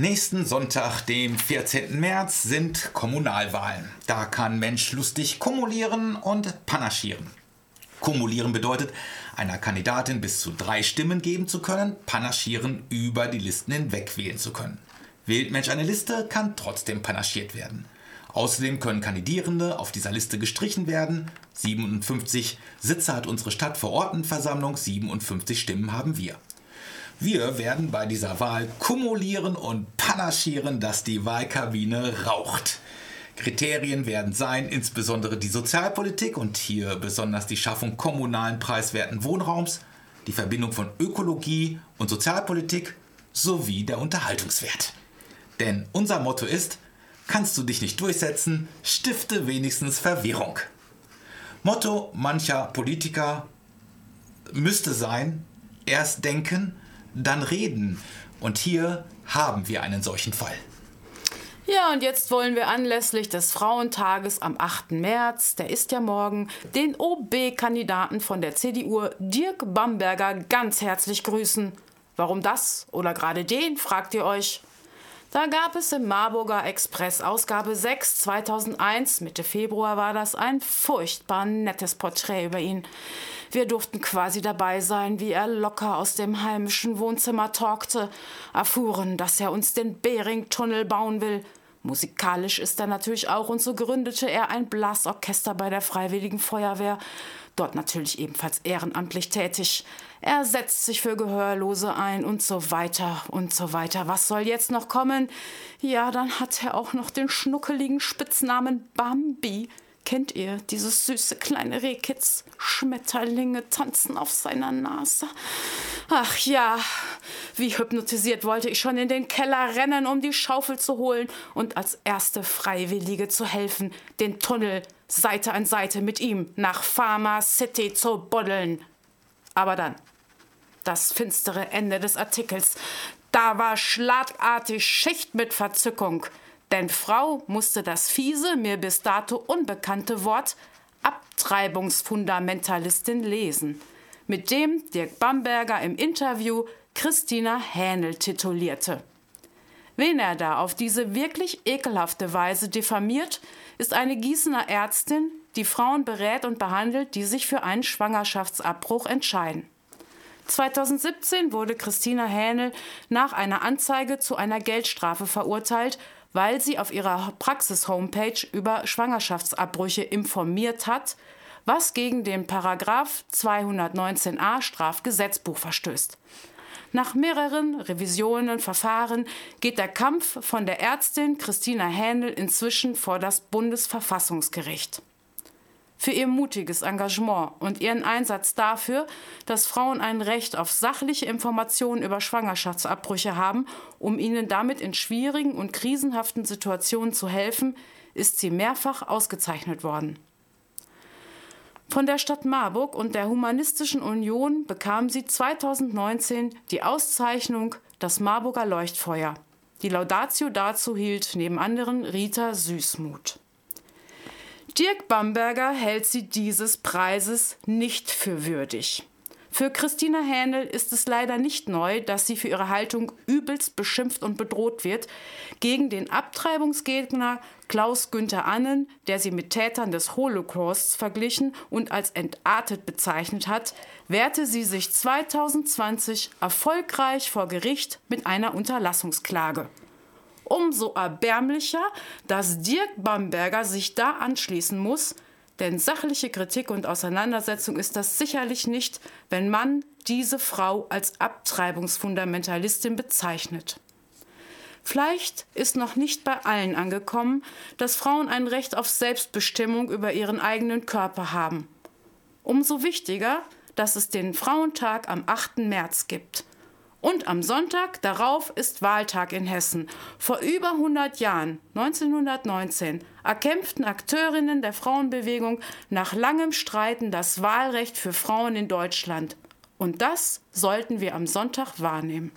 Nächsten Sonntag, dem 14. März, sind Kommunalwahlen. Da kann Mensch lustig kumulieren und panaschieren. Kumulieren bedeutet, einer Kandidatin bis zu drei Stimmen geben zu können, panaschieren über die Listen hinweg wählen zu können. Wählt Mensch eine Liste, kann trotzdem panaschiert werden. Außerdem können Kandidierende auf dieser Liste gestrichen werden. 57 Sitze hat unsere Stadtverordnetenversammlung, 57 Stimmen haben wir. Wir werden bei dieser Wahl kumulieren und panaschieren, dass die Wahlkabine raucht. Kriterien werden sein insbesondere die Sozialpolitik und hier besonders die Schaffung kommunalen preiswerten Wohnraums, die Verbindung von Ökologie und Sozialpolitik sowie der Unterhaltungswert. Denn unser Motto ist, kannst du dich nicht durchsetzen, stifte wenigstens Verwirrung. Motto mancher Politiker müsste sein, erst denken, dann reden. Und hier haben wir einen solchen Fall. Ja, und jetzt wollen wir anlässlich des Frauentages am 8. März, der ist ja morgen, den OB-Kandidaten von der CDU, Dirk Bamberger, ganz herzlich grüßen. Warum das oder gerade den, fragt ihr euch. Da gab es im Marburger Express Ausgabe 6 2001, Mitte Februar war das, ein furchtbar nettes Porträt über ihn. Wir durften quasi dabei sein, wie er locker aus dem heimischen Wohnzimmer talkte, erfuhren, dass er uns den Bering-Tunnel bauen will. Musikalisch ist er natürlich auch und so gründete er ein Blasorchester bei der Freiwilligen Feuerwehr, dort natürlich ebenfalls ehrenamtlich tätig. Er setzt sich für Gehörlose ein und so weiter und so weiter. Was soll jetzt noch kommen? Ja, dann hat er auch noch den schnuckeligen Spitznamen Bambi. Kennt ihr dieses süße kleine Rehkitz? Schmetterlinge tanzen auf seiner Nase. Ach ja, wie hypnotisiert wollte ich schon in den Keller rennen, um die Schaufel zu holen und als erste Freiwillige zu helfen, den Tunnel Seite an Seite mit ihm nach Pharma City zu buddeln. Aber dann, das finstere Ende des Artikels, da war schlagartig Schicht mit Verzückung. Denn Frau musste das fiese, mir bis dato unbekannte Wort Abtreibungsfundamentalistin lesen, mit dem Dirk Bamberger im Interview Christina Hähnel titulierte. Wen er da auf diese wirklich ekelhafte Weise diffamiert, ist eine Gießener Ärztin, die Frauen berät und behandelt, die sich für einen Schwangerschaftsabbruch entscheiden. 2017 wurde Christina Hähnel nach einer Anzeige zu einer Geldstrafe verurteilt weil sie auf ihrer Praxis-Homepage über Schwangerschaftsabbrüche informiert hat, was gegen den Paragraph 219a Strafgesetzbuch verstößt. Nach mehreren Revisionen Verfahren geht der Kampf von der Ärztin Christina Händel inzwischen vor das Bundesverfassungsgericht für ihr mutiges Engagement und ihren Einsatz dafür, dass Frauen ein Recht auf sachliche Informationen über Schwangerschaftsabbrüche haben, um ihnen damit in schwierigen und krisenhaften Situationen zu helfen, ist sie mehrfach ausgezeichnet worden. Von der Stadt Marburg und der Humanistischen Union bekam sie 2019 die Auszeichnung Das Marburger Leuchtfeuer. Die Laudatio dazu hielt neben anderen Rita Süßmuth. Dirk Bamberger hält sie dieses Preises nicht für würdig. Für Christina Hähnel ist es leider nicht neu, dass sie für ihre Haltung übelst beschimpft und bedroht wird. Gegen den Abtreibungsgegner Klaus Günther Annen, der sie mit Tätern des Holocausts verglichen und als entartet bezeichnet hat, wehrte sie sich 2020 erfolgreich vor Gericht mit einer Unterlassungsklage umso erbärmlicher, dass Dirk Bamberger sich da anschließen muss, denn sachliche Kritik und Auseinandersetzung ist das sicherlich nicht, wenn man diese Frau als Abtreibungsfundamentalistin bezeichnet. Vielleicht ist noch nicht bei allen angekommen, dass Frauen ein Recht auf Selbstbestimmung über ihren eigenen Körper haben. Umso wichtiger, dass es den Frauentag am 8. März gibt. Und am Sonntag darauf ist Wahltag in Hessen. Vor über 100 Jahren, 1919, erkämpften Akteurinnen der Frauenbewegung nach langem Streiten das Wahlrecht für Frauen in Deutschland. Und das sollten wir am Sonntag wahrnehmen.